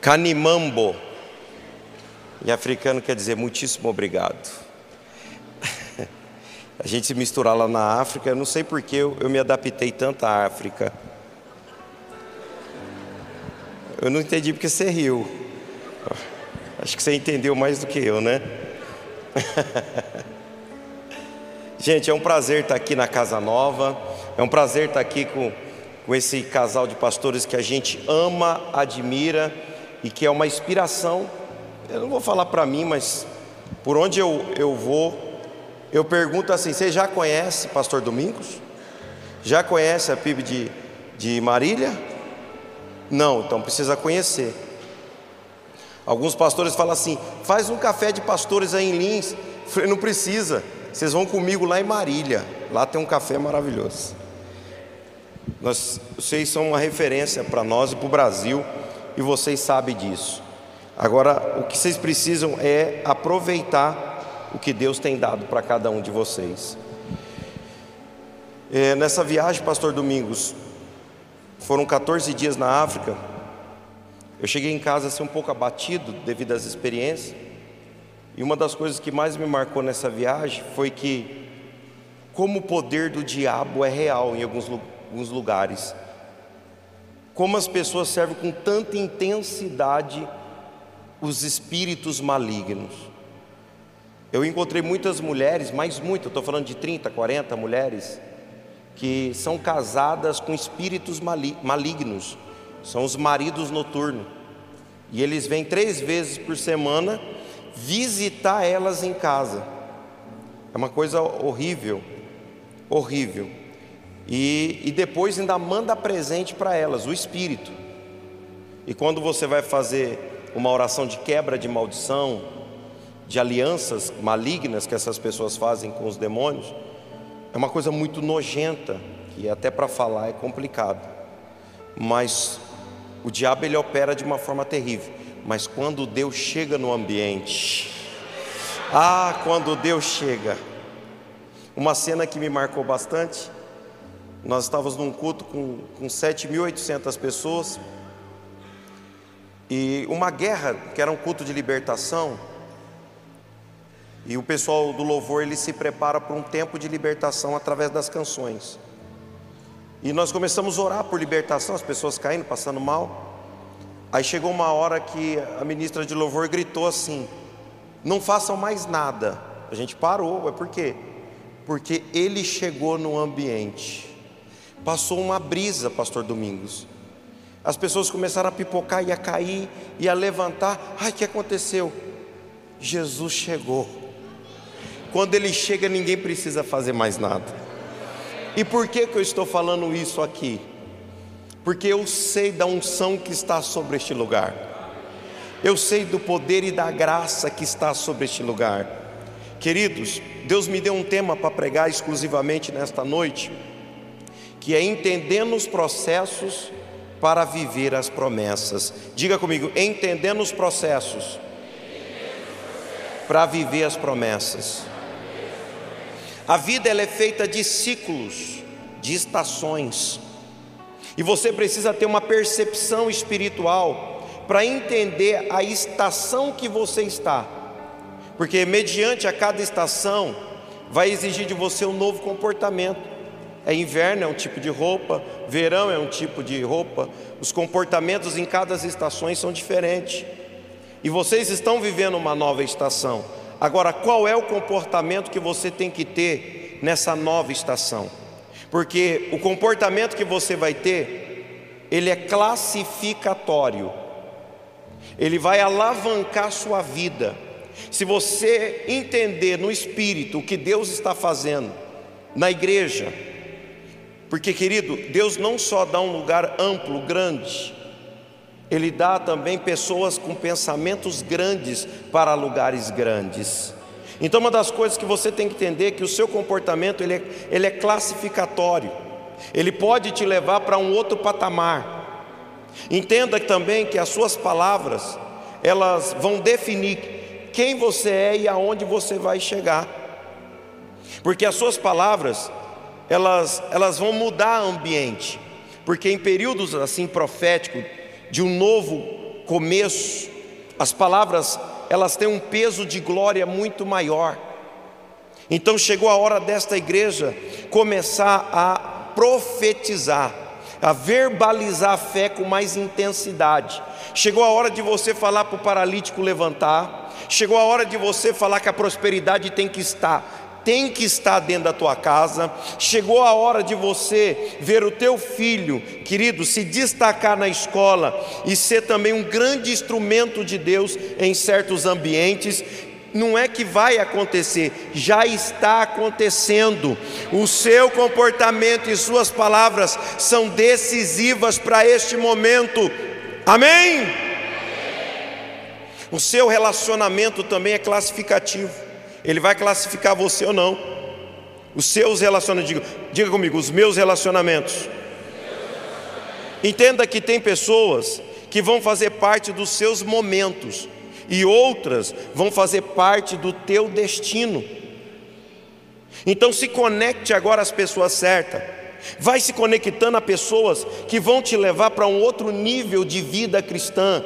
Canimambo. Em africano quer dizer muitíssimo obrigado. A gente se misturar lá na África, eu não sei porque eu, eu me adaptei tanto à África. Eu não entendi porque você riu. Acho que você entendeu mais do que eu, né? Gente, é um prazer estar aqui na Casa Nova. É um prazer estar aqui com, com esse casal de pastores que a gente ama, admira e que é uma inspiração. Eu não vou falar para mim, mas por onde eu, eu vou, eu pergunto assim: você já conhece Pastor Domingos? Já conhece a PIB de, de Marília? Não, então precisa conhecer. Alguns pastores falam assim: faz um café de pastores aí em Lins. Eu falei, não precisa, vocês vão comigo lá em Marília. Lá tem um café maravilhoso. Nós, vocês são uma referência para nós e para o Brasil, e vocês sabem disso. Agora, o que vocês precisam é aproveitar o que Deus tem dado para cada um de vocês. É, nessa viagem, Pastor Domingos, foram 14 dias na África. Eu cheguei em casa assim um pouco abatido devido às experiências. E uma das coisas que mais me marcou nessa viagem foi que como o poder do diabo é real em alguns, alguns lugares. Como as pessoas servem com tanta intensidade os espíritos malignos. Eu encontrei muitas mulheres, mais muito, estou falando de 30, 40 mulheres, que são casadas com espíritos malignos, são os maridos noturnos, e eles vêm três vezes por semana visitar elas em casa. É uma coisa horrível, horrível. E, e depois ainda manda presente para elas, o espírito. E quando você vai fazer uma oração de quebra de maldição, de alianças malignas que essas pessoas fazem com os demônios, é uma coisa muito nojenta, que até para falar é complicado. Mas o diabo ele opera de uma forma terrível. Mas quando Deus chega no ambiente, ah, quando Deus chega, uma cena que me marcou bastante. Nós estávamos num culto com, com 7.800 pessoas e uma guerra, que era um culto de libertação, e o pessoal do louvor ele se prepara para um tempo de libertação através das canções. E nós começamos a orar por libertação, as pessoas caindo, passando mal. Aí chegou uma hora que a ministra de louvor gritou assim: Não façam mais nada. A gente parou, é por quê? Porque ele chegou no ambiente. Passou uma brisa, pastor Domingos. As pessoas começaram a pipocar e a cair e a levantar. Ai, o que aconteceu? Jesus chegou. Quando ele chega, ninguém precisa fazer mais nada. E por que, que eu estou falando isso aqui? Porque eu sei da unção que está sobre este lugar, eu sei do poder e da graça que está sobre este lugar. Queridos, Deus me deu um tema para pregar exclusivamente nesta noite, que é entendendo os processos para viver as promessas. Diga comigo, entendendo os processos para viver as promessas. A vida ela é feita de ciclos, de estações. E você precisa ter uma percepção espiritual para entender a estação que você está. Porque mediante a cada estação vai exigir de você um novo comportamento. É inverno é um tipo de roupa, verão é um tipo de roupa. Os comportamentos em cada estações são diferentes. E vocês estão vivendo uma nova estação. Agora, qual é o comportamento que você tem que ter nessa nova estação? Porque o comportamento que você vai ter, ele é classificatório. Ele vai alavancar sua vida. Se você entender no espírito o que Deus está fazendo na igreja, porque querido, Deus não só dá um lugar amplo, grande, ele dá também pessoas com pensamentos grandes para lugares grandes. Então, uma das coisas que você tem que entender é que o seu comportamento ele é, ele é classificatório. Ele pode te levar para um outro patamar. Entenda também que as suas palavras elas vão definir quem você é e aonde você vai chegar. Porque as suas palavras elas elas vão mudar o ambiente. Porque em períodos assim proféticos de um novo começo, as palavras, elas têm um peso de glória muito maior. Então chegou a hora desta igreja começar a profetizar, a verbalizar a fé com mais intensidade. Chegou a hora de você falar para o paralítico levantar, chegou a hora de você falar que a prosperidade tem que estar tem que estar dentro da tua casa. Chegou a hora de você ver o teu filho, querido, se destacar na escola e ser também um grande instrumento de Deus em certos ambientes. Não é que vai acontecer, já está acontecendo. O seu comportamento e suas palavras são decisivas para este momento. Amém? O seu relacionamento também é classificativo. Ele vai classificar você ou não. Os seus relacionamentos, diga, diga comigo, os meus relacionamentos. Entenda que tem pessoas que vão fazer parte dos seus momentos e outras vão fazer parte do teu destino. Então se conecte agora às pessoas certas. Vai se conectando a pessoas que vão te levar para um outro nível de vida cristã.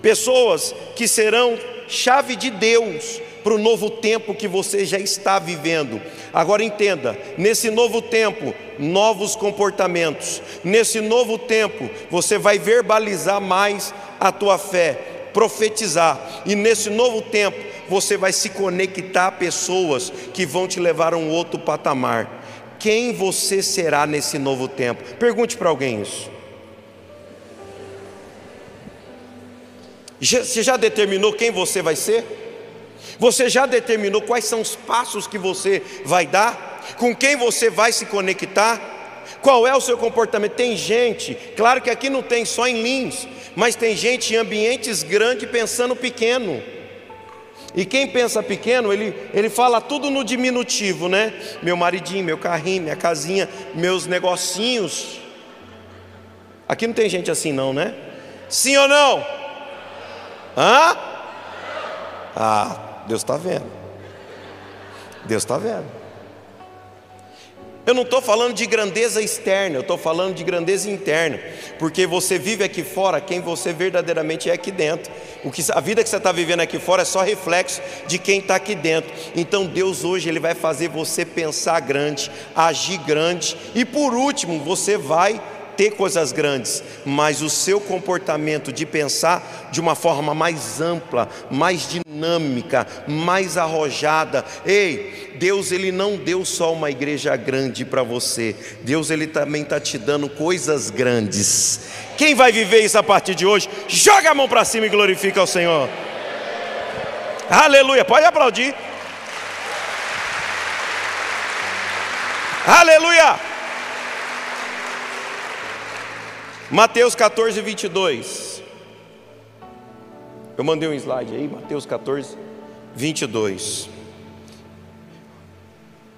Pessoas que serão chave de Deus para o novo tempo que você já está vivendo. Agora entenda: nesse novo tempo, novos comportamentos, nesse novo tempo, você vai verbalizar mais a tua fé, profetizar, e nesse novo tempo, você vai se conectar a pessoas que vão te levar a um outro patamar. Quem você será nesse novo tempo? Pergunte para alguém isso. Você já determinou quem você vai ser? Você já determinou quais são os passos que você vai dar? Com quem você vai se conectar? Qual é o seu comportamento? Tem gente, claro que aqui não tem só em Lins, mas tem gente em ambientes grandes pensando pequeno. E quem pensa pequeno, ele, ele fala tudo no diminutivo, né? Meu maridinho, meu carrinho, minha casinha, meus negocinhos. Aqui não tem gente assim, não, né? Sim ou não? Hã? Ah, Deus está vendo. Deus está vendo. Eu não estou falando de grandeza externa, eu estou falando de grandeza interna, porque você vive aqui fora quem você verdadeiramente é aqui dentro. O que, a vida que você está vivendo aqui fora é só reflexo de quem está aqui dentro. Então Deus hoje ele vai fazer você pensar grande, agir grande, e por último você vai ter coisas grandes, mas o seu comportamento de pensar de uma forma mais ampla, mais dinâmica, mais arrojada. Ei, Deus ele não deu só uma igreja grande para você. Deus ele também está te dando coisas grandes. Quem vai viver isso a partir de hoje? Joga a mão para cima e glorifica ao Senhor. Aleluia. Pode aplaudir. Aleluia. Mateus 14, 22. Eu mandei um slide aí, Mateus 14, 22.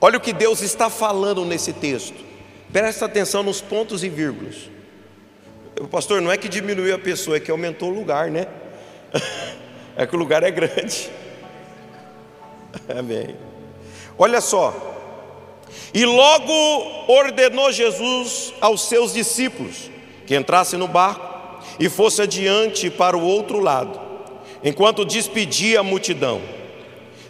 Olha o que Deus está falando nesse texto. Presta atenção nos pontos e vírgulas. Pastor, não é que diminuiu a pessoa, é que aumentou o lugar, né? É que o lugar é grande. Amém. Olha só. E logo ordenou Jesus aos seus discípulos que entrasse no barco e fosse adiante para o outro lado, enquanto despedia a multidão.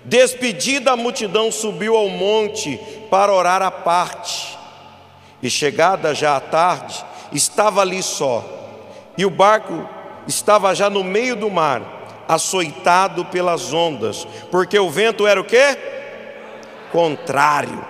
Despedida a multidão, subiu ao monte para orar à parte. E chegada já a tarde, estava ali só. E o barco estava já no meio do mar, açoitado pelas ondas, porque o vento era o quê? Contrário.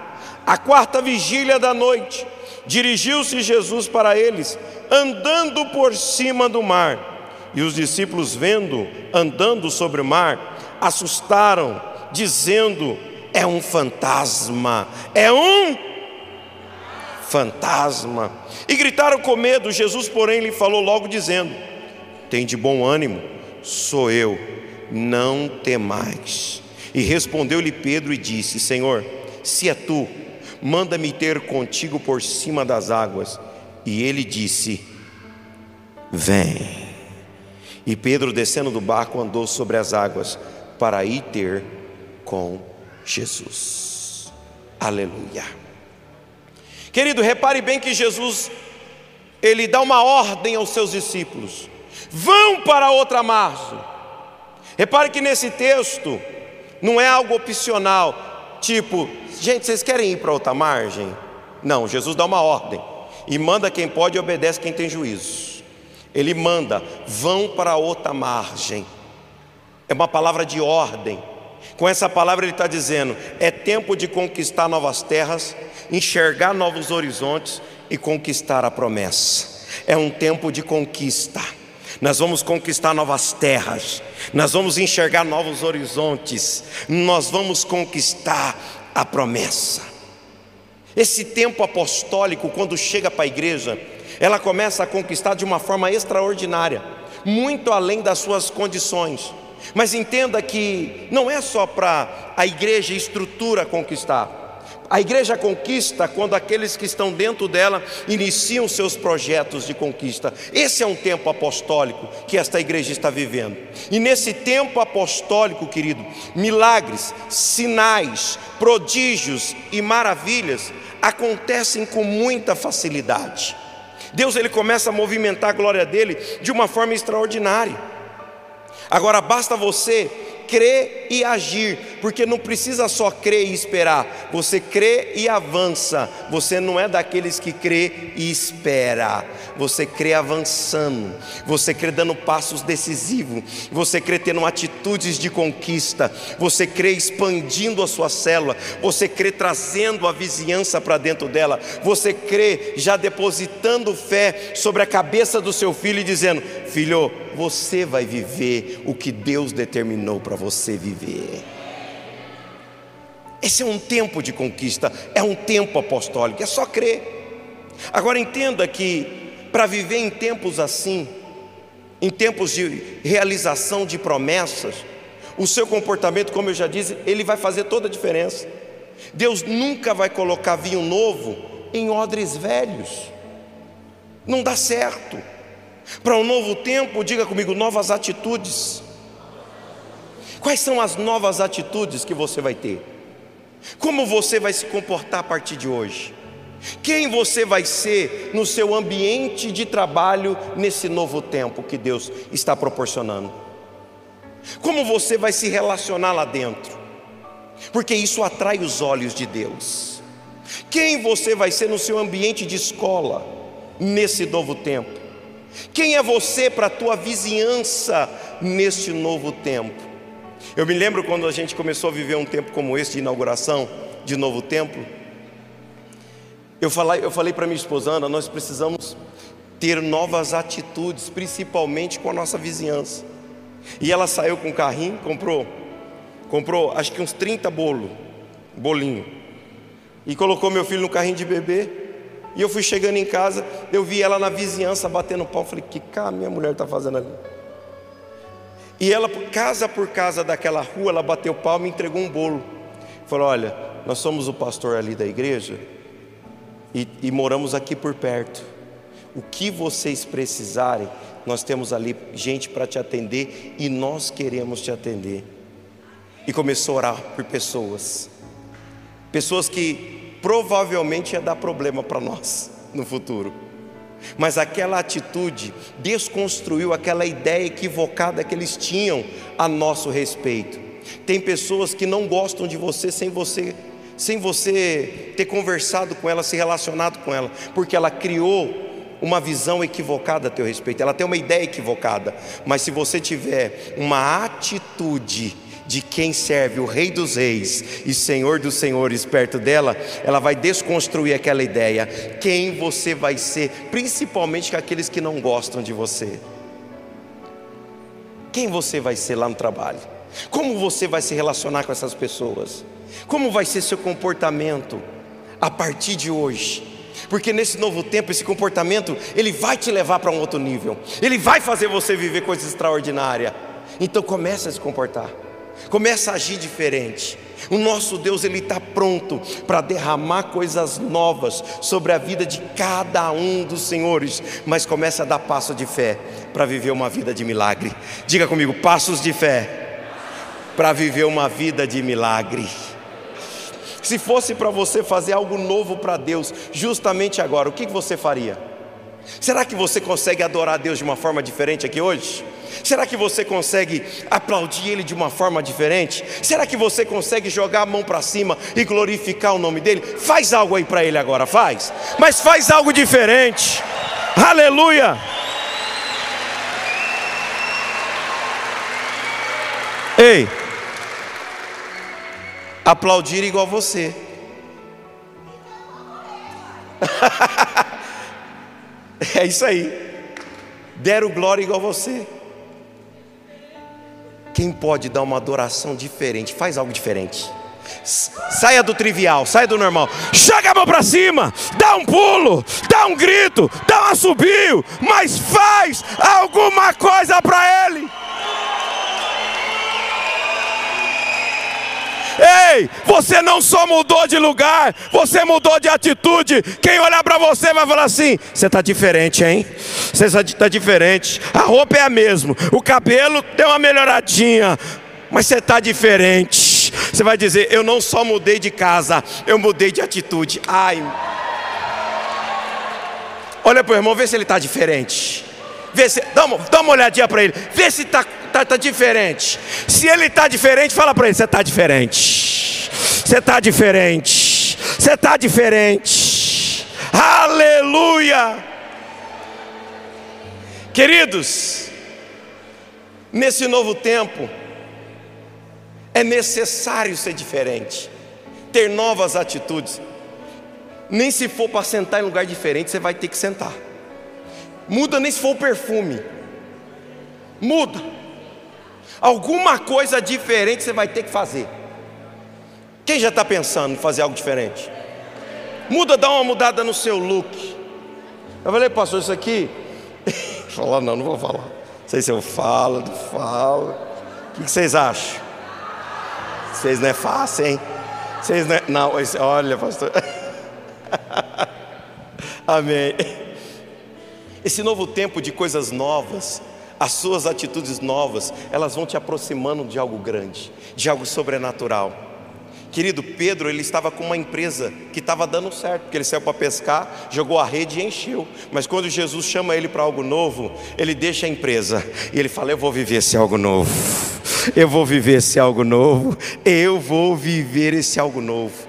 A quarta vigília da noite, dirigiu-se Jesus para eles andando por cima do mar. E os discípulos, vendo andando sobre o mar, assustaram, dizendo: É um fantasma, é um fantasma. E gritaram com medo. Jesus, porém, lhe falou logo, dizendo: Tem de bom ânimo, sou eu, não temais. E respondeu-lhe Pedro e disse: Senhor, se é tu, manda-me ter contigo por cima das águas. E ele disse: Vem. E Pedro, descendo do barco, andou sobre as águas para ir ter com Jesus. Aleluia. Querido, repare bem que Jesus ele dá uma ordem aos seus discípulos. Vão para outra margem. Repare que nesse texto não é algo opcional, tipo, gente, vocês querem ir para outra margem? Não, Jesus dá uma ordem e manda quem pode e obedece quem tem juízo. Ele manda, vão para outra margem. É uma palavra de ordem. Com essa palavra ele está dizendo: é tempo de conquistar novas terras, enxergar novos horizontes e conquistar a promessa. É um tempo de conquista. Nós vamos conquistar novas terras, nós vamos enxergar novos horizontes, nós vamos conquistar a promessa. Esse tempo apostólico, quando chega para a igreja, ela começa a conquistar de uma forma extraordinária, muito além das suas condições. Mas entenda que não é só para a igreja estrutura conquistar. A igreja conquista quando aqueles que estão dentro dela iniciam seus projetos de conquista. Esse é um tempo apostólico que esta igreja está vivendo. E nesse tempo apostólico, querido, milagres, sinais, prodígios e maravilhas acontecem com muita facilidade. Deus ele começa a movimentar a glória dele de uma forma extraordinária. Agora basta você crer e agir, porque não precisa só crer e esperar, você crê e avança. Você não é daqueles que crê e espera, você crê avançando, você crê dando passos decisivos, você crê tendo atitudes de conquista, você crê expandindo a sua célula, você crê trazendo a vizinhança para dentro dela, você crê já depositando fé sobre a cabeça do seu filho e dizendo: Filho, você vai viver o que Deus determinou para você viver. Esse é um tempo de conquista, é um tempo apostólico, é só crer. Agora entenda que para viver em tempos assim, em tempos de realização de promessas, o seu comportamento, como eu já disse, ele vai fazer toda a diferença. Deus nunca vai colocar vinho novo em odres velhos. Não dá certo. Para um novo tempo, diga comigo, novas atitudes. Quais são as novas atitudes que você vai ter? Como você vai se comportar a partir de hoje? Quem você vai ser no seu ambiente de trabalho nesse novo tempo que Deus está proporcionando? Como você vai se relacionar lá dentro? Porque isso atrai os olhos de Deus. Quem você vai ser no seu ambiente de escola nesse novo tempo? Quem é você para a tua vizinhança neste novo tempo? Eu me lembro quando a gente começou a viver um tempo como esse de inauguração de novo templo. Eu falei, eu falei para minha esposa Ana, nós precisamos ter novas atitudes, principalmente com a nossa vizinhança. E ela saiu com o carrinho, comprou, comprou acho que uns 30 bolo, bolinho, e colocou meu filho no carrinho de bebê. E eu fui chegando em casa, eu vi ela na vizinhança batendo pau. Falei, que cara minha mulher está fazendo ali? E ela, casa por casa daquela rua, ela bateu pau e entregou um bolo. Falou: Olha, nós somos o pastor ali da igreja e, e moramos aqui por perto. O que vocês precisarem, nós temos ali gente para te atender e nós queremos te atender. E começou a orar por pessoas, pessoas que provavelmente ia dar problema para nós no futuro. Mas aquela atitude desconstruiu aquela ideia equivocada que eles tinham a nosso respeito. Tem pessoas que não gostam de você sem você sem você ter conversado com ela, se relacionado com ela, porque ela criou uma visão equivocada a teu respeito. Ela tem uma ideia equivocada, mas se você tiver uma atitude de quem serve o Rei dos Reis e Senhor dos Senhores perto dela, ela vai desconstruir aquela ideia. Quem você vai ser, principalmente com aqueles que não gostam de você. Quem você vai ser lá no trabalho? Como você vai se relacionar com essas pessoas? Como vai ser seu comportamento a partir de hoje? Porque nesse novo tempo, esse comportamento, ele vai te levar para um outro nível. Ele vai fazer você viver coisas extraordinárias. Então comece a se comportar começa a agir diferente. O nosso Deus ele está pronto para derramar coisas novas sobre a vida de cada um dos senhores, mas começa a dar passo de fé para viver uma vida de milagre. Diga comigo, passos de fé para viver uma vida de milagre. Se fosse para você fazer algo novo para Deus, justamente agora, o que você faria? Será que você consegue adorar a Deus de uma forma diferente aqui hoje? Será que você consegue aplaudir Ele de uma forma diferente? Será que você consegue jogar a mão para cima e glorificar o nome dEle? Faz algo aí para Ele agora, faz. Mas faz algo diferente. Aleluia! Ei, aplaudir igual você. é isso aí. Deram glória igual você. Quem pode dar uma adoração diferente? Faz algo diferente. Saia do trivial, saia do normal. Joga a mão para cima, dá um pulo, dá um grito, dá um assobio, mas faz alguma coisa para Ele. Ei, você não só mudou de lugar, você mudou de atitude. Quem olhar para você vai falar assim: você está diferente, hein? Você está diferente. A roupa é a mesma, o cabelo deu uma melhoradinha, mas você está diferente. Você vai dizer: eu não só mudei de casa, eu mudei de atitude. Ai. Olha para o irmão, vê se ele está diferente. Vê se, dá, uma, dá uma olhadinha para ele, vê se está tá, tá diferente. Se ele está diferente, fala para ele: você está diferente. Você está diferente. Você está diferente. Aleluia. Queridos, nesse novo tempo, é necessário ser diferente, ter novas atitudes. Nem se for para sentar em lugar diferente, você vai ter que sentar. Muda nem se for o perfume. Muda. Alguma coisa diferente você vai ter que fazer. Quem já está pensando em fazer algo diferente? Muda, dá uma mudada no seu look. Eu falei, pastor, isso aqui. falar não, não vou falar. Não sei se eu falo, não falo. O que vocês acham? Vocês não é fácil, hein? Vocês não é... Não, olha, pastor. Amém. Esse novo tempo de coisas novas as suas atitudes novas, elas vão te aproximando de algo grande, de algo sobrenatural. Querido Pedro, ele estava com uma empresa que estava dando certo, porque ele saiu para pescar, jogou a rede e encheu. Mas quando Jesus chama ele para algo novo, ele deixa a empresa e ele fala: Eu vou viver esse algo novo, eu vou viver esse algo novo, eu vou viver esse algo novo.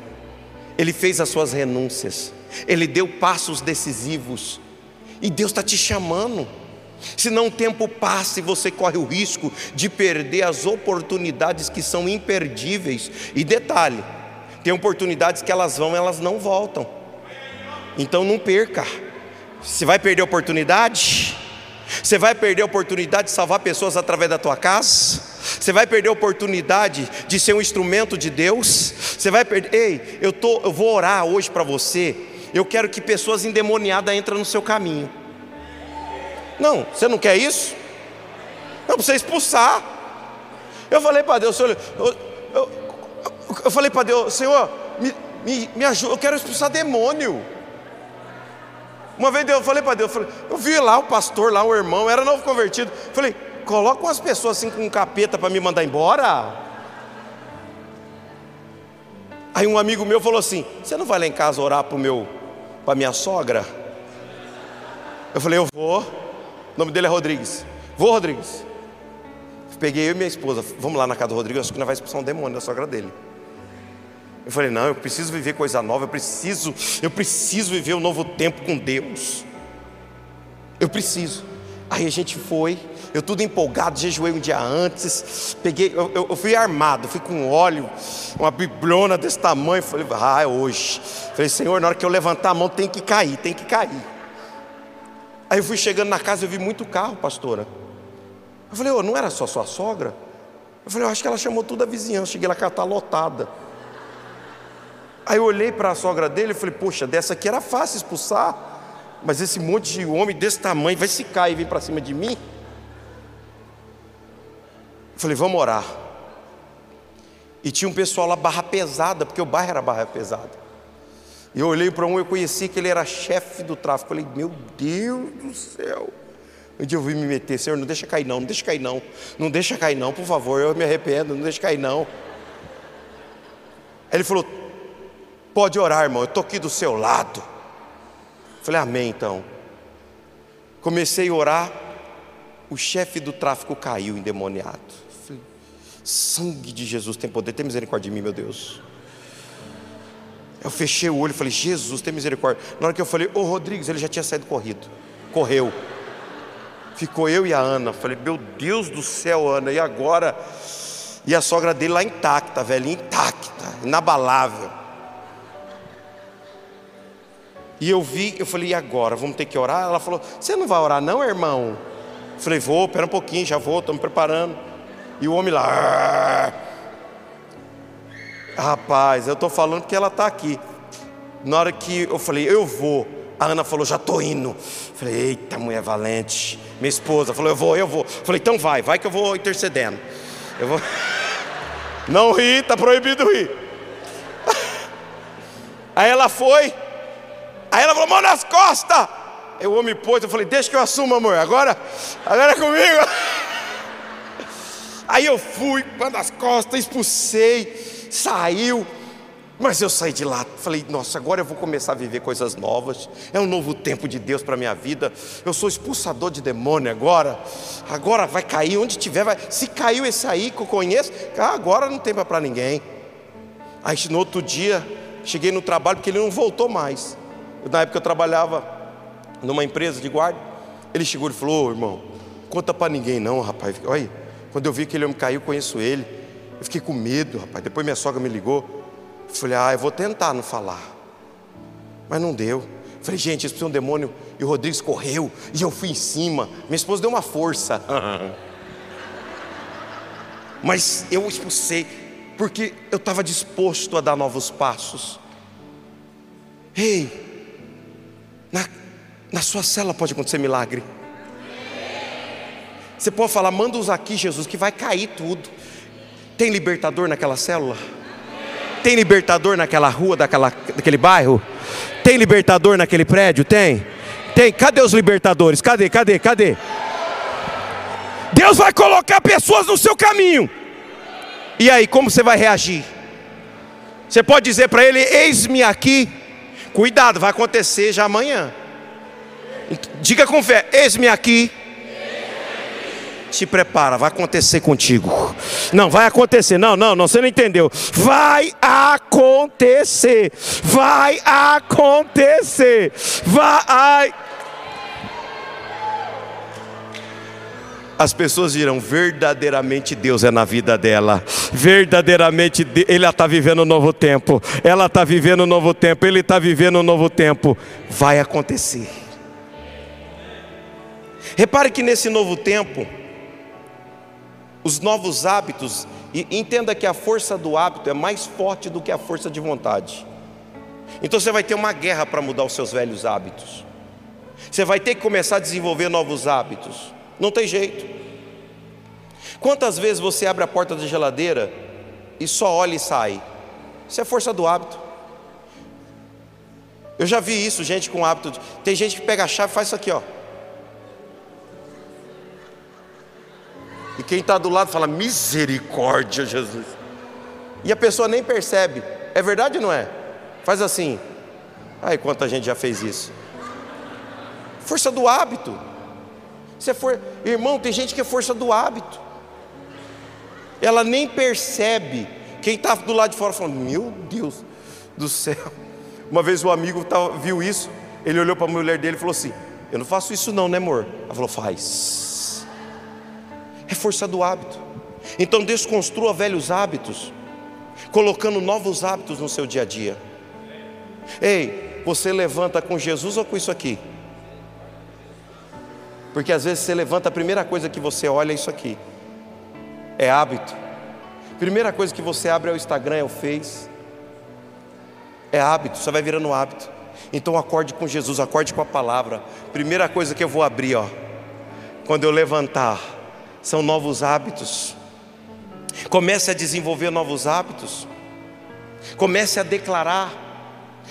Ele fez as suas renúncias, ele deu passos decisivos, e Deus está te chamando. Senão o tempo passa e você corre o risco de perder as oportunidades que são imperdíveis. E detalhe, tem oportunidades que elas vão, elas não voltam. Então não perca. Você vai perder a oportunidade? Você vai perder a oportunidade de salvar pessoas através da tua casa? Você vai perder a oportunidade de ser um instrumento de Deus? Você vai perder. Ei, eu, tô, eu vou orar hoje para você. Eu quero que pessoas endemoniadas entrem no seu caminho. Não, você não quer isso? Não, você expulsar. Eu falei para Deus, Senhor, eu, eu, eu falei para Deus, Senhor, me, me, me ajuda, eu quero expulsar demônio. Uma vez eu falei para Deus, eu, falei, eu vi lá o pastor, lá o irmão, era novo convertido. Falei, coloca umas pessoas assim com um capeta para me mandar embora. Aí um amigo meu falou assim: Você não vai lá em casa orar para meu, para minha sogra? Eu falei, eu vou. Nome dele é Rodrigues. Vou, Rodrigues. Peguei eu e minha esposa. Vamos lá na casa do Rodrigues. Acho que nós vai expulsar um demônio da sogra dele. Eu falei, não, eu preciso viver coisa nova. Eu preciso, eu preciso viver um novo tempo com Deus. Eu preciso. Aí a gente foi, eu tudo empolgado, jejuei um dia antes, peguei, eu, eu, fui armado, fui com óleo, uma biblona desse tamanho, falei, ah, é hoje. Falei, Senhor, na hora que eu levantar a mão tem que cair, tem que cair. Aí eu fui chegando na casa e vi muito carro, pastora. Eu falei, oh, não era só sua sogra? Eu falei, eu acho que ela chamou toda a vizinhança. Cheguei lá, ela está lotada. Aí eu olhei para a sogra dele e falei, poxa, dessa aqui era fácil expulsar. Mas esse monte de homem desse tamanho vai se cair e vir para cima de mim? Eu falei, vamos orar. E tinha um pessoal lá, barra pesada, porque o bairro era barra pesada. E eu olhei para um e conheci que ele era chefe do tráfico. Falei, meu Deus do céu. Um dia eu vim me meter, Senhor, não deixa cair não, não deixa cair não. Não deixa cair não, por favor, eu me arrependo, não deixa cair não. Ele falou, pode orar, irmão, eu estou aqui do seu lado. Falei, amém então. Comecei a orar, o chefe do tráfico caiu endemoniado. Falei, sangue de Jesus tem poder, tem misericórdia de mim, meu Deus. Eu fechei o olho e falei, Jesus, tem misericórdia. Na hora que eu falei, ô Rodrigues, ele já tinha saído corrido. Correu. Ficou eu e a Ana. Falei, meu Deus do céu, Ana, e agora? E a sogra dele lá intacta, velhinha, intacta, inabalável. E eu vi, eu falei, e agora? Vamos ter que orar? Ela falou, você não vai orar, não, irmão? Eu falei, vou, espera um pouquinho, já vou, estou me preparando. E o homem lá. Rapaz, eu estou falando porque ela está aqui. Na hora que eu falei, eu vou, a Ana falou, já estou indo. Falei, eita, mulher valente. Minha esposa falou, eu vou, eu vou. Falei, então vai, vai que eu vou intercedendo. Eu vou. Não ri, está proibido rir. Aí ela foi. Aí ela falou, mão nas costas. O homem pôs, eu falei, deixa que eu assumo, amor. Agora, agora é comigo. Aí eu fui, mão nas costas, expulsei, saiu. Mas eu saí de lá, falei, nossa, agora eu vou começar a viver coisas novas. É um novo tempo de Deus para minha vida. Eu sou expulsador de demônio agora. Agora vai cair onde tiver, vai. Se caiu esse aí que eu conheço, ah, agora não tem para ninguém. Aí no outro dia, cheguei no trabalho porque ele não voltou mais. Na época eu trabalhava numa empresa de guarda. Ele chegou e falou: oh, irmão, conta para ninguém não, rapaz. Olha, quando eu vi que ele homem caiu, conheço ele. Eu fiquei com medo, rapaz. Depois minha sogra me ligou. Falei, ah, eu vou tentar não falar. Mas não deu. Falei, gente, isso é um demônio. E o Rodrigues correu, e eu fui em cima. Minha esposa deu uma força. Mas eu expulsei, porque eu estava disposto a dar novos passos. Ei, na, na sua cela pode acontecer milagre. Você pode falar, manda-os aqui, Jesus, que vai cair tudo. Tem libertador naquela célula? Tem libertador naquela rua, daquela, daquele bairro? Tem libertador naquele prédio? Tem? Tem. Cadê os libertadores? Cadê? Cadê? Cadê? Deus vai colocar pessoas no seu caminho. E aí, como você vai reagir? Você pode dizer para ele: Eis-me aqui. Cuidado, vai acontecer já amanhã. Diga com fé: Eis-me aqui te prepara, vai acontecer contigo. Não, vai acontecer. Não, não, não, você não entendeu. Vai acontecer. Vai acontecer. Vai. As pessoas dirão, verdadeiramente Deus é na vida dela, verdadeiramente Ele está vivendo um novo tempo, ela está vivendo um novo tempo, Ele está vivendo um novo tempo. Vai acontecer. Repare que nesse novo tempo, os novos hábitos, e entenda que a força do hábito é mais forte do que a força de vontade. Então você vai ter uma guerra para mudar os seus velhos hábitos. Você vai ter que começar a desenvolver novos hábitos. Não tem jeito. Quantas vezes você abre a porta da geladeira e só olha e sai? Isso é força do hábito. Eu já vi isso, gente com hábito. De... Tem gente que pega a chave e faz isso aqui, ó. E quem está do lado fala: Misericórdia, Jesus. E a pessoa nem percebe. É verdade ou não é? Faz assim. Ai, quanta gente já fez isso. Força do hábito. Você for, irmão, tem gente que é força do hábito. Ela nem percebe. Quem está do lado de fora falando: Meu Deus do céu. Uma vez o um amigo tava, viu isso. Ele olhou para a mulher dele e falou assim: Eu não faço isso, não, né, amor? Ela falou: Faz. É força do hábito. Então desconstrua velhos hábitos, colocando novos hábitos no seu dia a dia. Ei, você levanta com Jesus ou com isso aqui? Porque às vezes você levanta, a primeira coisa que você olha é isso aqui. É hábito. Primeira coisa que você abre é o Instagram, é o Face. É hábito, você vai virando hábito. Então acorde com Jesus, acorde com a palavra. Primeira coisa que eu vou abrir, ó. Quando eu levantar, são novos hábitos. Comece a desenvolver novos hábitos. Comece a declarar.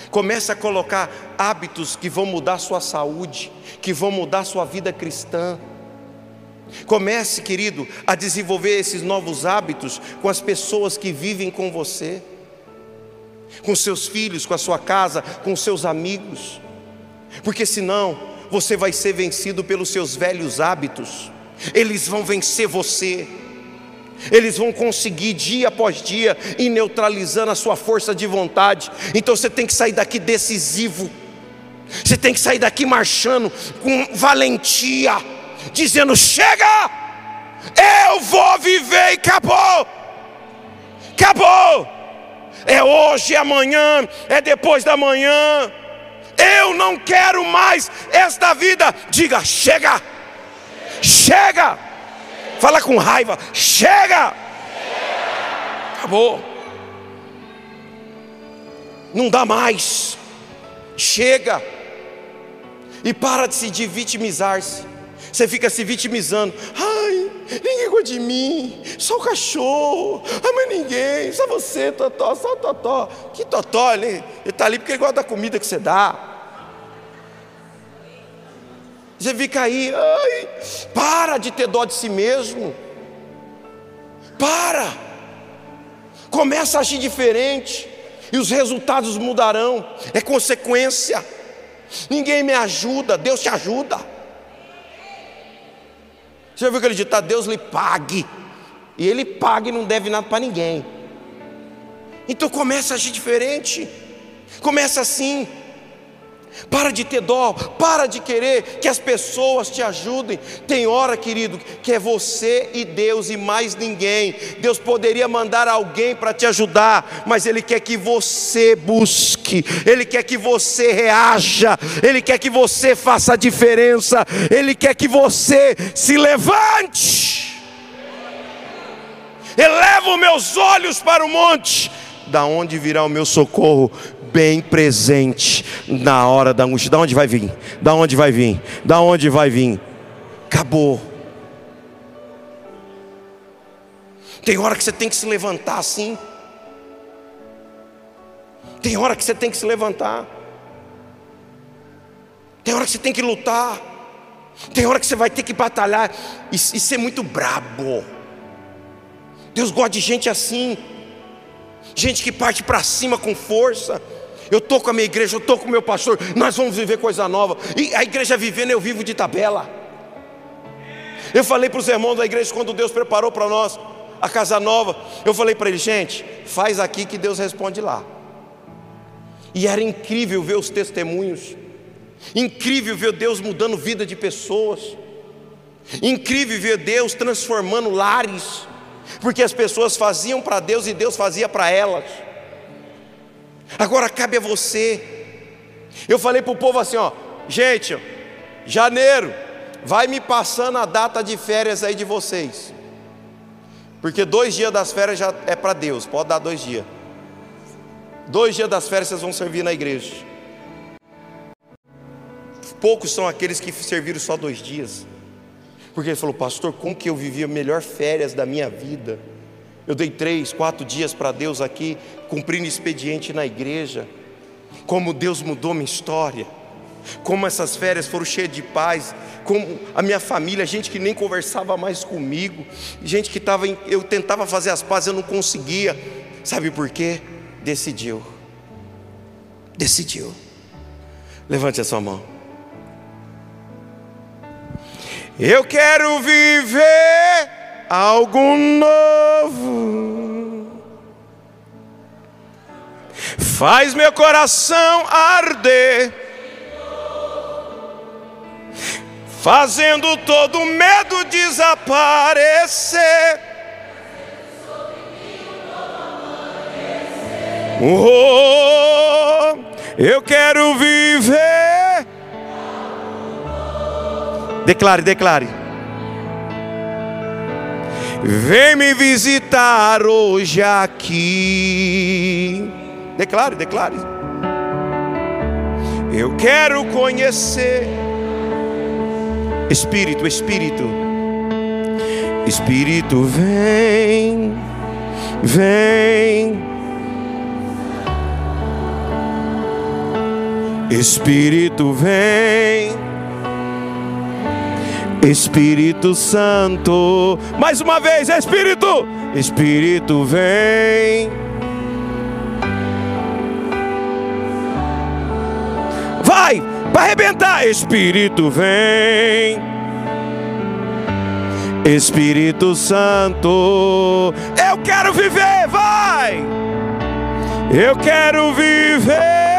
Comece a colocar hábitos que vão mudar sua saúde, que vão mudar sua vida cristã. Comece, querido, a desenvolver esses novos hábitos com as pessoas que vivem com você, com seus filhos, com a sua casa, com seus amigos, porque senão você vai ser vencido pelos seus velhos hábitos, eles vão vencer você. Eles vão conseguir dia após dia ir neutralizando a sua força de vontade. Então você tem que sair daqui decisivo. Você tem que sair daqui marchando com valentia, dizendo: chega, eu vou viver e acabou. Acabou. É hoje, é amanhã, é depois da manhã. Eu não quero mais esta vida. Diga: chega, chega. Fala com raiva: chega. Acabou. Não dá mais. Chega. E para de se vitimizar-se. Você fica se vitimizando. Ai, ninguém gosta de mim. Só o cachorro. Ai, mas ninguém. Só você, Totó. Só o Totó. Que Totó? Ele está ali porque ele gosta da comida que você dá. Você fica aí. Ai, para de ter dó de si mesmo. Para. Começa a agir diferente. E os resultados mudarão. É consequência. Ninguém me ajuda, Deus te ajuda. Você já viu aquele ditado? Deus lhe pague. E ele paga e não deve nada para ninguém. Então começa a agir diferente. Começa assim. Para de ter dó, para de querer que as pessoas te ajudem. Tem hora, querido, que é você e Deus e mais ninguém. Deus poderia mandar alguém para te ajudar, mas Ele quer que você busque, Ele quer que você reaja, Ele quer que você faça a diferença, Ele quer que você se levante. Eleva os meus olhos para o monte, da onde virá o meu socorro? Bem presente na hora da angústia. Da onde vai vir? Da onde vai vir? Da onde vai vir? Acabou. Tem hora que você tem que se levantar assim. Tem hora que você tem que se levantar. Tem hora que você tem que lutar. Tem hora que você vai ter que batalhar e, e ser muito brabo. Deus gosta de gente assim. Gente que parte para cima com força eu estou com a minha igreja, eu estou com o meu pastor, nós vamos viver coisa nova. E a igreja vivendo, eu vivo de tabela. Eu falei para os irmãos da igreja quando Deus preparou para nós a casa nova. Eu falei para eles, gente, faz aqui que Deus responde lá. E era incrível ver os testemunhos, incrível ver Deus mudando vida de pessoas, incrível ver Deus transformando lares, porque as pessoas faziam para Deus e Deus fazia para elas. Agora cabe a você. Eu falei para o povo assim: ó, gente, janeiro, vai me passando a data de férias aí de vocês. Porque dois dias das férias já é para Deus, pode dar dois dias. Dois dias das férias vocês vão servir na igreja. Poucos são aqueles que serviram só dois dias. Porque ele falou, pastor, como que eu vivi a melhor férias da minha vida? Eu dei três, quatro dias para Deus aqui, cumprindo expediente na igreja. Como Deus mudou minha história. Como essas férias foram cheias de paz. Como a minha família, gente que nem conversava mais comigo. Gente que estava. Eu tentava fazer as pazes, eu não conseguia. Sabe por quê? Decidiu. Decidiu. Levante a sua mão. Eu quero viver algo novo. Faz meu coração arder, fazendo todo medo desaparecer. Oh, eu quero viver. Declare, declare. Vem me visitar hoje aqui. Declare, declare. Eu quero conhecer. Espírito, Espírito. Espírito, vem, vem. Espírito, vem. Espírito Santo, mais uma vez, Espírito, Espírito vem. Vai, Para arrebentar, Espírito vem. Espírito Santo, eu quero viver, vai. Eu quero viver.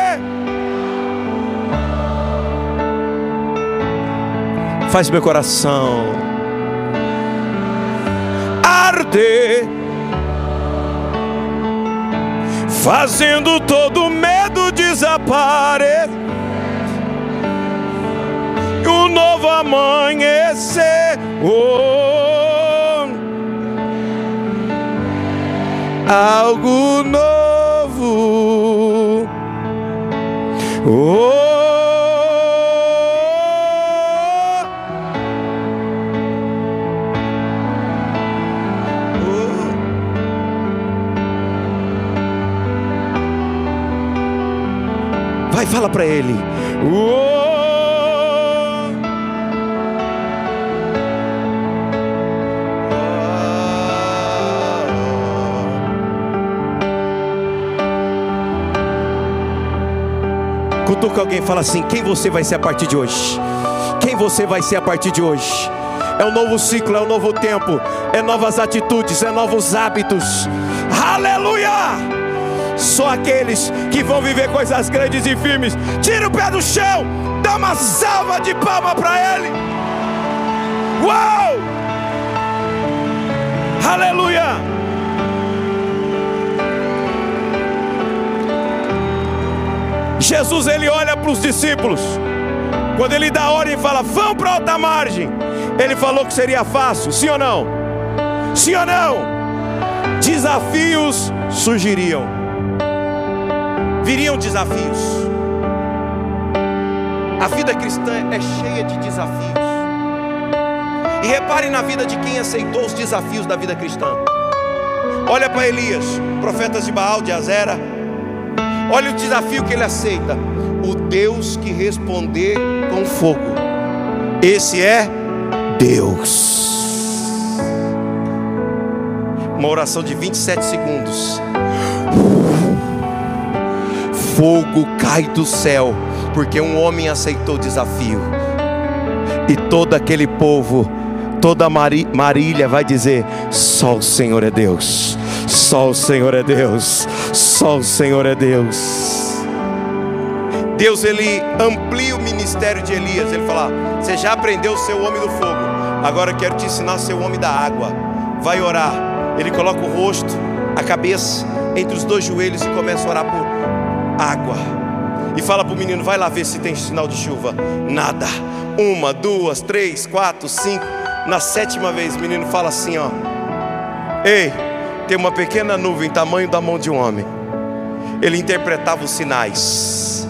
Faz meu coração arder, fazendo todo medo desaparecer. Um novo amanhecer. Oh, algo novo. Oh, fala para ele. Oh. Cutuca alguém e fala assim: quem você vai ser a partir de hoje? Quem você vai ser a partir de hoje? É um novo ciclo, é um novo tempo, é novas atitudes, é novos hábitos. Aleluia! Só aqueles que vão viver coisas grandes e firmes. Tira o pé do chão, dá uma salva de palma para Ele. Uau! Aleluia! Jesus ele olha para os discípulos. Quando ele dá ordem e fala: "Vão para outra margem". Ele falou que seria fácil, sim ou não? Sim ou não? Desafios surgiriam viriam desafios. A vida cristã é cheia de desafios. E repare na vida de quem aceitou os desafios da vida cristã. Olha para Elias, profetas de Baal, de Azera. Olha o desafio que ele aceita. O Deus que responder com fogo. Esse é Deus. Uma oração de 27 segundos fogo cai do céu, porque um homem aceitou o desafio. E todo aquele povo, toda Marília vai dizer: só o Senhor é Deus, só o Senhor é Deus, só o Senhor é Deus. Deus ele amplia o ministério de Elias. Ele fala: Você já aprendeu o homem do fogo, agora eu quero te ensinar o homem da água. Vai orar. Ele coloca o rosto, a cabeça entre os dois joelhos e começa a orar por água. E fala para o menino: vai lá ver se tem sinal de chuva. Nada. Uma, duas, três, quatro, cinco. Na sétima vez, o menino fala assim: ó. Ei, tem uma pequena nuvem, tamanho da mão de um homem. Ele interpretava os sinais.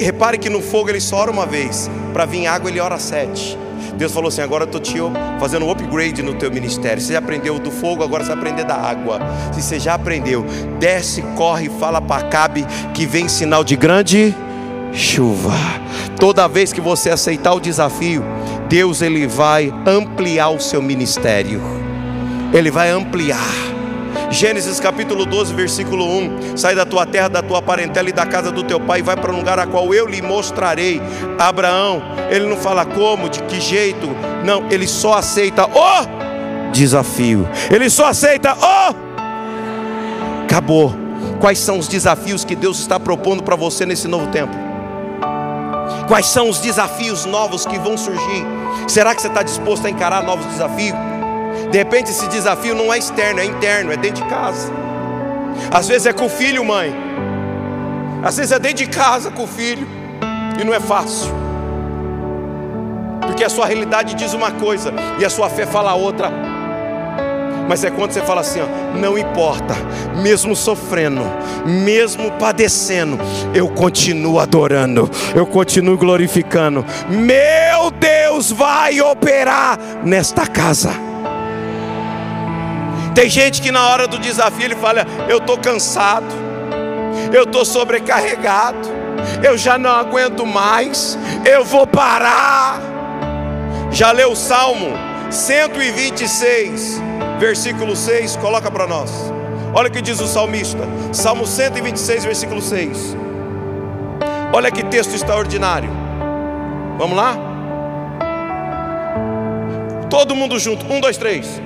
Repare que no fogo ele só ora uma vez, para vir água ele ora sete. Deus falou assim: agora eu estou te fazendo um upgrade no teu ministério. Você já aprendeu do fogo, agora você vai aprender da água. Se você já aprendeu, desce, corre fala para Cabe que vem sinal de grande chuva. Toda vez que você aceitar o desafio, Deus ele vai ampliar o seu ministério. Ele vai ampliar. Gênesis capítulo 12, versículo 1: Sai da tua terra, da tua parentela e da casa do teu pai, e vai para um lugar a qual eu lhe mostrarei. Abraão, ele não fala como, de que jeito, não, ele só aceita o desafio, ele só aceita o. Acabou. Quais são os desafios que Deus está propondo para você nesse novo tempo? Quais são os desafios novos que vão surgir? Será que você está disposto a encarar novos desafios? De repente esse desafio não é externo, é interno, é dentro de casa. Às vezes é com o filho, mãe. Às vezes é dentro de casa com o filho. E não é fácil. Porque a sua realidade diz uma coisa e a sua fé fala outra. Mas é quando você fala assim, ó, não importa, mesmo sofrendo, mesmo padecendo, eu continuo adorando, eu continuo glorificando. Meu Deus vai operar nesta casa. Tem gente que na hora do desafio ele fala: Eu estou cansado, eu estou sobrecarregado, eu já não aguento mais, eu vou parar. Já leu o Salmo 126, versículo 6? Coloca para nós. Olha o que diz o salmista, Salmo 126, versículo 6. Olha que texto extraordinário. Vamos lá? Todo mundo junto. Um, dois, três.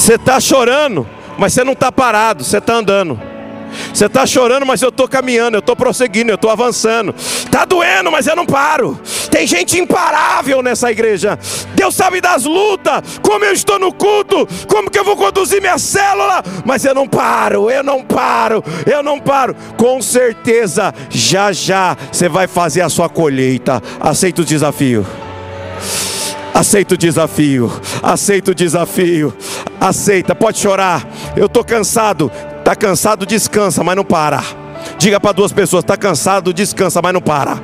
Você está chorando, mas você não está parado, você está andando. Você está chorando, mas eu estou caminhando, eu estou prosseguindo, eu estou avançando. Está doendo, mas eu não paro. Tem gente imparável nessa igreja. Deus sabe das lutas, como eu estou no culto, como que eu vou conduzir minha célula, mas eu não paro, eu não paro, eu não paro. Com certeza, já já você vai fazer a sua colheita. Aceita o desafio. Aceita o desafio, aceita o desafio, aceita, pode chorar. Eu estou cansado, está cansado, descansa, mas não para. Diga para duas pessoas: está cansado, descansa, mas não para.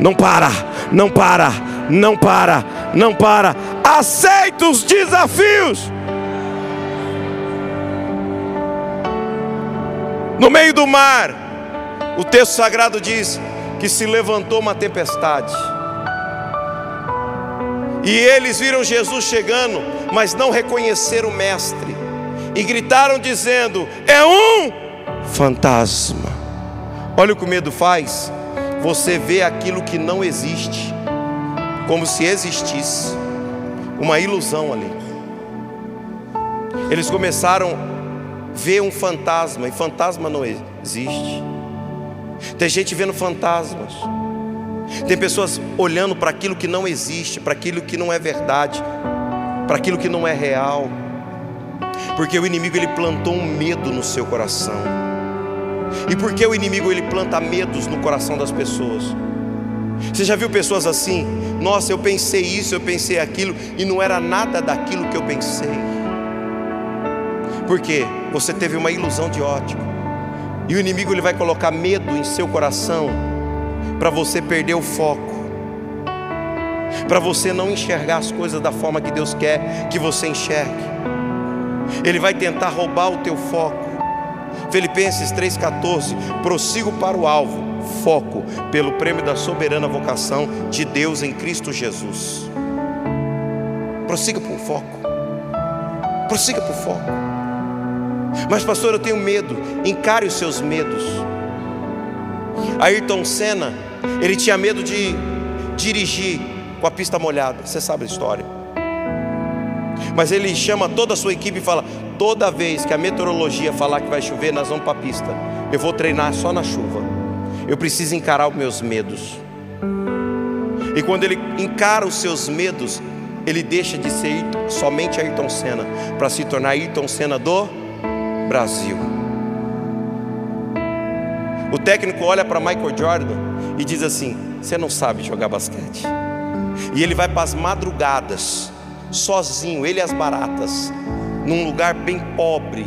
Não para, não para, não para, não para. Aceita os desafios. No meio do mar, o texto sagrado diz que se levantou uma tempestade. E eles viram Jesus chegando, mas não reconheceram o Mestre. E gritaram dizendo: É um fantasma. Olha o que o medo faz. Você vê aquilo que não existe, como se existisse, uma ilusão ali. Eles começaram a ver um fantasma, e fantasma não existe. Tem gente vendo fantasmas. Tem pessoas olhando para aquilo que não existe, para aquilo que não é verdade, para aquilo que não é real. Porque o inimigo ele plantou um medo no seu coração. E por que o inimigo ele planta medos no coração das pessoas? Você já viu pessoas assim? Nossa, eu pensei isso, eu pensei aquilo e não era nada daquilo que eu pensei. Porque você teve uma ilusão de ótica. E o inimigo ele vai colocar medo em seu coração para você perder o foco, para você não enxergar as coisas da forma que Deus quer que você enxergue. Ele vai tentar roubar o teu foco. Filipenses 3,14: prossigo para o alvo, foco, pelo prêmio da soberana vocação de Deus em Cristo Jesus. Prossiga o foco, prossiga o foco. Mas, pastor, eu tenho medo. Encare os seus medos. Ayrton Senna, ele tinha medo de dirigir com a pista molhada. Você sabe a história. Mas ele chama toda a sua equipe e fala: toda vez que a meteorologia falar que vai chover, nós vamos para a pista. Eu vou treinar só na chuva. Eu preciso encarar os meus medos. E quando ele encara os seus medos, ele deixa de ser somente Ayrton Senna para se tornar Ayrton Senna do Brasil. O técnico olha para Michael Jordan e diz assim: Você não sabe jogar basquete. E ele vai para as madrugadas, sozinho, ele e as baratas, num lugar bem pobre,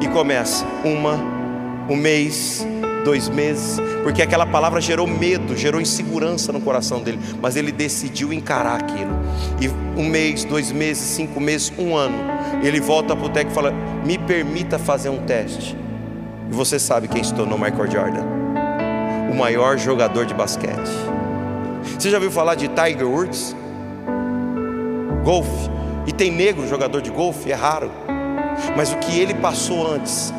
e começa uma, um mês, dois meses, porque aquela palavra gerou medo, gerou insegurança no coração dele, mas ele decidiu encarar aquilo. E um mês, dois meses, cinco meses, um ano, ele volta para o técnico e fala: Me permita fazer um teste. E você sabe quem se tornou Michael Jordan? O maior jogador de basquete. Você já ouviu falar de Tiger Woods? Golfe. E tem negro jogador de golfe, é raro. Mas o que ele passou antes,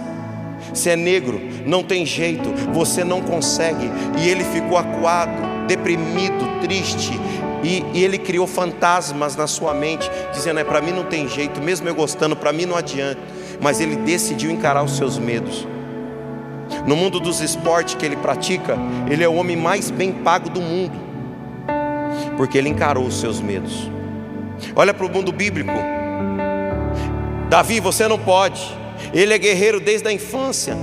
se é negro, não tem jeito, você não consegue. E ele ficou acuado, deprimido, triste. E, e ele criou fantasmas na sua mente, dizendo: é para mim não tem jeito, mesmo eu gostando, para mim não adianta. Mas ele decidiu encarar os seus medos. No mundo dos esportes que ele pratica, ele é o homem mais bem pago do mundo, porque ele encarou os seus medos. Olha para o mundo bíblico. Davi, você não pode. Ele é guerreiro desde a infância.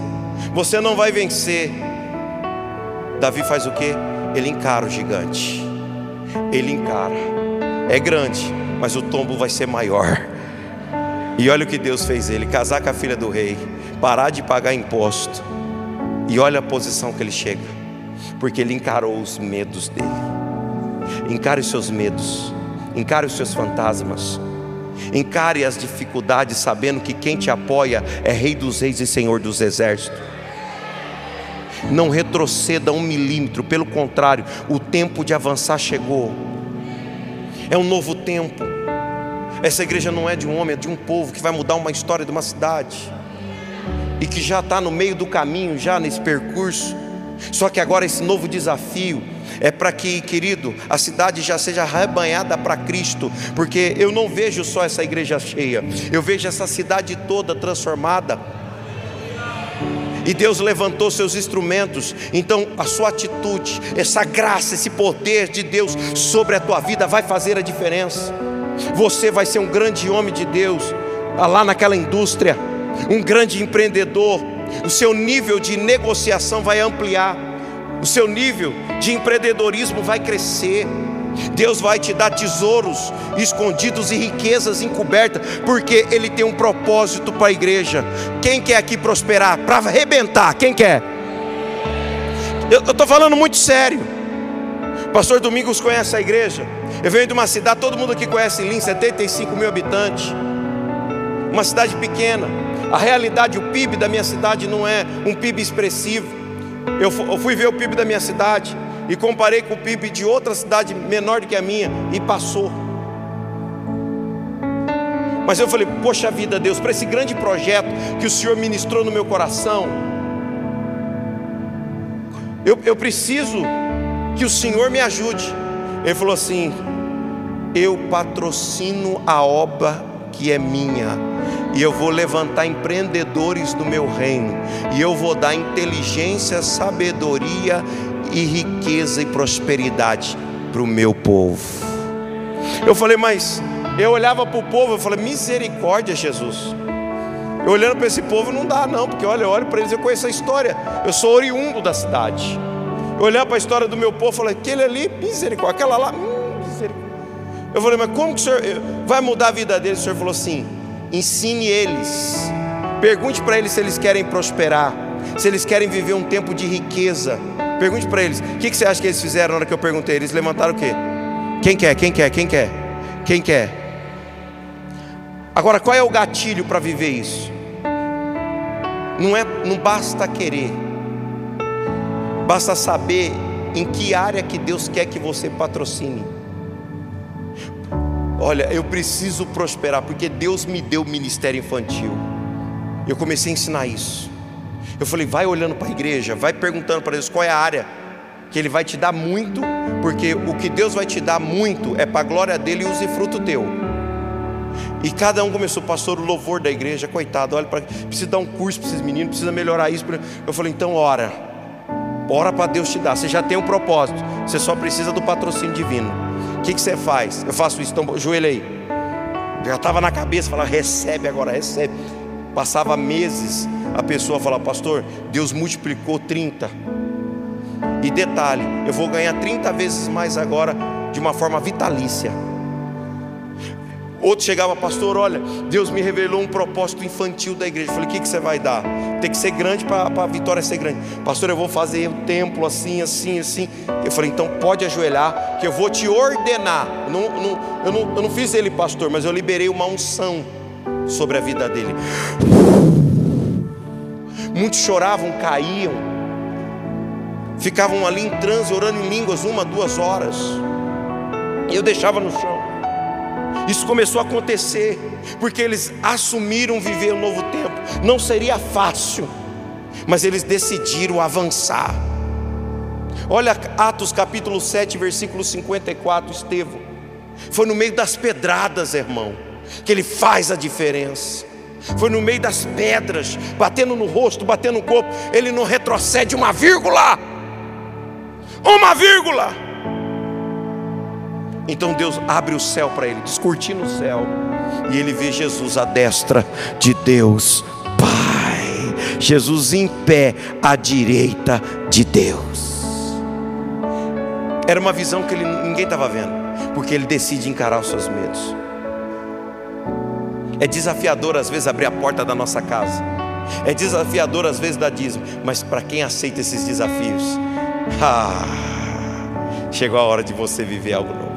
Você não vai vencer. Davi faz o que? Ele encara o gigante. Ele encara. É grande, mas o tombo vai ser maior. E olha o que Deus fez ele: casar com a filha do rei, parar de pagar imposto. E olha a posição que ele chega, porque ele encarou os medos dele. Encare os seus medos, encare os seus fantasmas, encare as dificuldades, sabendo que quem te apoia é Rei dos Reis e Senhor dos Exércitos. Não retroceda um milímetro, pelo contrário, o tempo de avançar chegou. É um novo tempo. Essa igreja não é de um homem, é de um povo que vai mudar uma história de uma cidade e que já está no meio do caminho, já nesse percurso. Só que agora esse novo desafio é para que, querido, a cidade já seja arrebanhada para Cristo, porque eu não vejo só essa igreja cheia, eu vejo essa cidade toda transformada. E Deus levantou seus instrumentos, então a sua atitude, essa graça, esse poder de Deus sobre a tua vida vai fazer a diferença. Você vai ser um grande homem de Deus, lá naquela indústria, um grande empreendedor. O seu nível de negociação vai ampliar, o seu nível de empreendedorismo vai crescer. Deus vai te dar tesouros escondidos e riquezas encobertas, porque Ele tem um propósito para a igreja. Quem quer aqui prosperar? Para arrebentar, quem quer? Eu estou falando muito sério. Pastor Domingos conhece a igreja. Eu venho de uma cidade, todo mundo aqui conhece Lins, 75 mil habitantes. Uma cidade pequena. A realidade, o PIB da minha cidade não é um PIB expressivo. Eu fui ver o PIB da minha cidade e comparei com o PIB de outra cidade menor do que a minha e passou. Mas eu falei, poxa vida, Deus, para esse grande projeto que o Senhor ministrou no meu coração, eu, eu preciso que o Senhor me ajude. Ele falou assim: Eu patrocino a obra que é minha, e eu vou levantar empreendedores do meu reino, e eu vou dar inteligência, sabedoria e riqueza e prosperidade para o meu povo. Eu falei, mas eu olhava para o povo, eu falei, misericórdia, Jesus. Eu olhando para esse povo não dá, não, porque olha, eu olho para eles, eu conheço a história, eu sou oriundo da cidade. Eu olhava para a história do meu povo, eu falei, aquele ali, misericórdia, aquela lá, hum. Eu falei, mas como que o senhor vai mudar a vida deles? O senhor falou assim: ensine eles, pergunte para eles se eles querem prosperar, se eles querem viver um tempo de riqueza. Pergunte para eles: o que, que você acha que eles fizeram na hora que eu perguntei? Eles levantaram o quê? Quem quer? Quem quer? Quem quer? Quem quer? Agora, qual é o gatilho para viver isso? Não é, não basta querer, basta saber em que área que Deus quer que você patrocine. Olha, eu preciso prosperar porque Deus me deu ministério infantil. Eu comecei a ensinar isso. Eu falei, vai olhando para a igreja, vai perguntando para Deus qual é a área que Ele vai te dar muito, porque o que Deus vai te dar muito é para a glória dele e use fruto teu. E cada um começou, pastor, o louvor da igreja, coitado, olha para precisa dar um curso para esses meninos, precisa melhorar isso. Eu falei, então ora, ora para Deus te dar. Você já tem um propósito, você só precisa do patrocínio divino. O que, que você faz? Eu faço isso, então joelho aí. Já estava na cabeça, falava, recebe agora, recebe. Passava meses, a pessoa falava, pastor, Deus multiplicou 30. E detalhe, eu vou ganhar 30 vezes mais agora, de uma forma vitalícia. Outro chegava, pastor, olha, Deus me revelou um propósito infantil da igreja. Eu falei, o que, que você vai dar? Tem que ser grande para a vitória ser grande. Pastor, eu vou fazer um templo assim, assim, assim. Eu falei, então pode ajoelhar, que eu vou te ordenar. Eu não, não, eu, não, eu não fiz ele pastor, mas eu liberei uma unção sobre a vida dele. Muitos choravam, caíam, ficavam ali em transe, orando em línguas, uma, duas horas. Eu deixava no chão. Isso começou a acontecer, porque eles assumiram viver um novo tempo. Não seria fácil, mas eles decidiram avançar. Olha Atos capítulo 7, versículo 54, Estevão. Foi no meio das pedradas, irmão, que ele faz a diferença. Foi no meio das pedras, batendo no rosto, batendo no corpo. Ele não retrocede uma vírgula. Uma vírgula. Então Deus abre o céu para ele, descortina o céu, e ele vê Jesus à destra de Deus, Pai. Jesus em pé à direita de Deus. Era uma visão que ele, ninguém estava vendo, porque ele decide encarar os seus medos. É desafiador às vezes abrir a porta da nossa casa. É desafiador às vezes dar dízimo, mas para quem aceita esses desafios, ah, chegou a hora de você viver algo novo.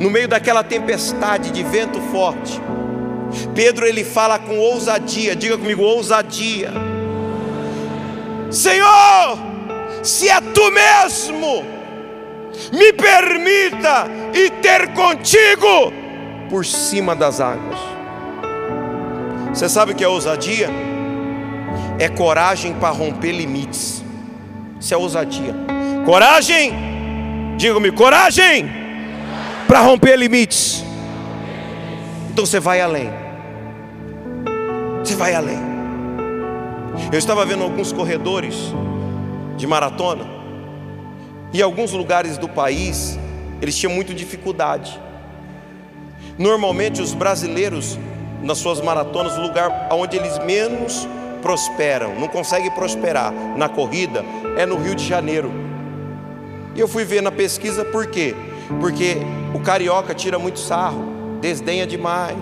No meio daquela tempestade de vento forte, Pedro ele fala com ousadia, diga comigo, ousadia. Senhor, se é tu mesmo, me permita ir ter contigo por cima das águas. Você sabe o que é ousadia? É coragem para romper limites. Isso é ousadia. Coragem, diga-me, coragem para romper limites. Então você vai além. Você vai além. Eu estava vendo alguns corredores de maratona e alguns lugares do país eles tinham muita dificuldade. Normalmente os brasileiros nas suas maratonas, o lugar onde eles menos prosperam, não conseguem prosperar na corrida é no Rio de Janeiro. E eu fui ver na pesquisa por quê? Porque o carioca tira muito sarro, desdenha demais.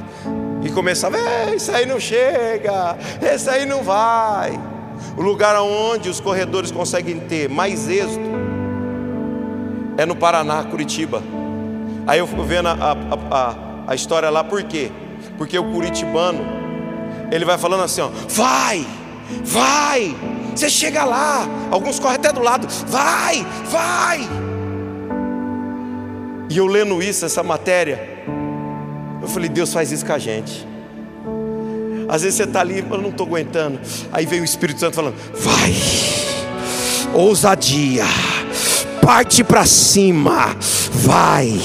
E começava, isso aí não chega, esse aí não vai. O lugar onde os corredores conseguem ter mais êxito é no Paraná, Curitiba. Aí eu fui vendo a, a, a, a história lá, por quê? Porque o curitibano, ele vai falando assim: ó, vai, vai, você chega lá. Alguns correm até do lado, vai, vai. E eu lendo isso, essa matéria, eu falei: Deus faz isso com a gente. Às vezes você está ali, eu não estou aguentando. Aí vem o Espírito Santo falando: vai, ousadia, parte para cima, vai,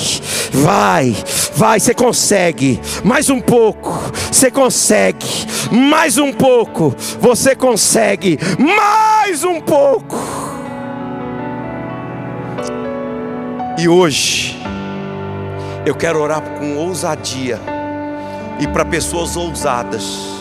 vai, vai, você consegue, mais um pouco, você consegue, mais um pouco, você consegue, mais um pouco. E hoje, eu quero orar com ousadia e para pessoas ousadas